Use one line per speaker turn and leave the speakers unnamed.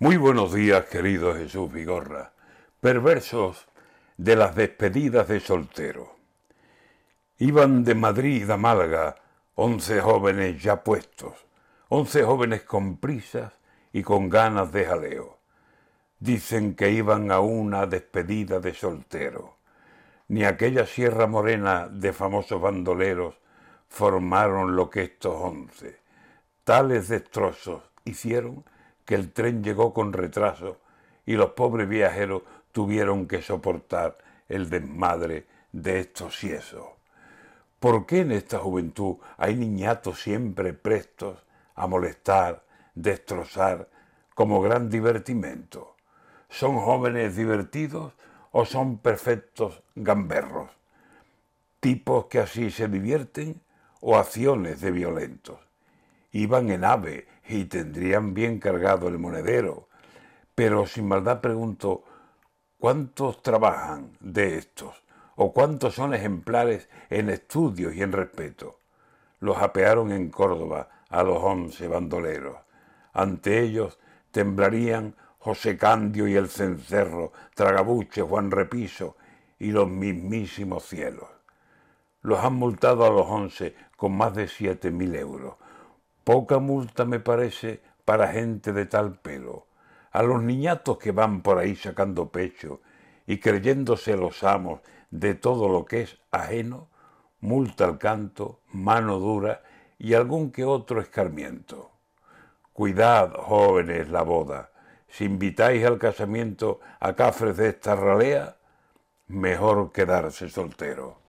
Muy buenos días, querido Jesús Vigorra. Perversos de las despedidas de soltero. Iban de Madrid a Málaga once jóvenes ya puestos, once jóvenes con prisas y con ganas de jaleo. Dicen que iban a una despedida de soltero. Ni aquella Sierra Morena de famosos bandoleros formaron lo que estos once. Tales destrozos hicieron que el tren llegó con retraso y los pobres viajeros tuvieron que soportar el desmadre de estos siesos. ¿Por qué en esta juventud hay niñatos siempre prestos a molestar, destrozar, como gran divertimento? ¿Son jóvenes divertidos o son perfectos gamberros? ¿Tipos que así se divierten o acciones de violentos? Iban en ave y tendrían bien cargado el monedero. Pero sin maldad pregunto, ¿cuántos trabajan de estos? ¿O cuántos son ejemplares en estudios y en respeto? Los apearon en Córdoba a los once bandoleros. Ante ellos temblarían José Candio y el cencerro, Tragabuche, Juan Repiso y los mismísimos cielos. Los han multado a los once con más de siete mil euros Poca multa me parece para gente de tal pelo. A los niñatos que van por ahí sacando pecho y creyéndose los amos de todo lo que es ajeno, multa al canto, mano dura y algún que otro escarmiento. Cuidad, jóvenes, la boda. Si invitáis al casamiento a cafres de esta ralea, mejor quedarse soltero.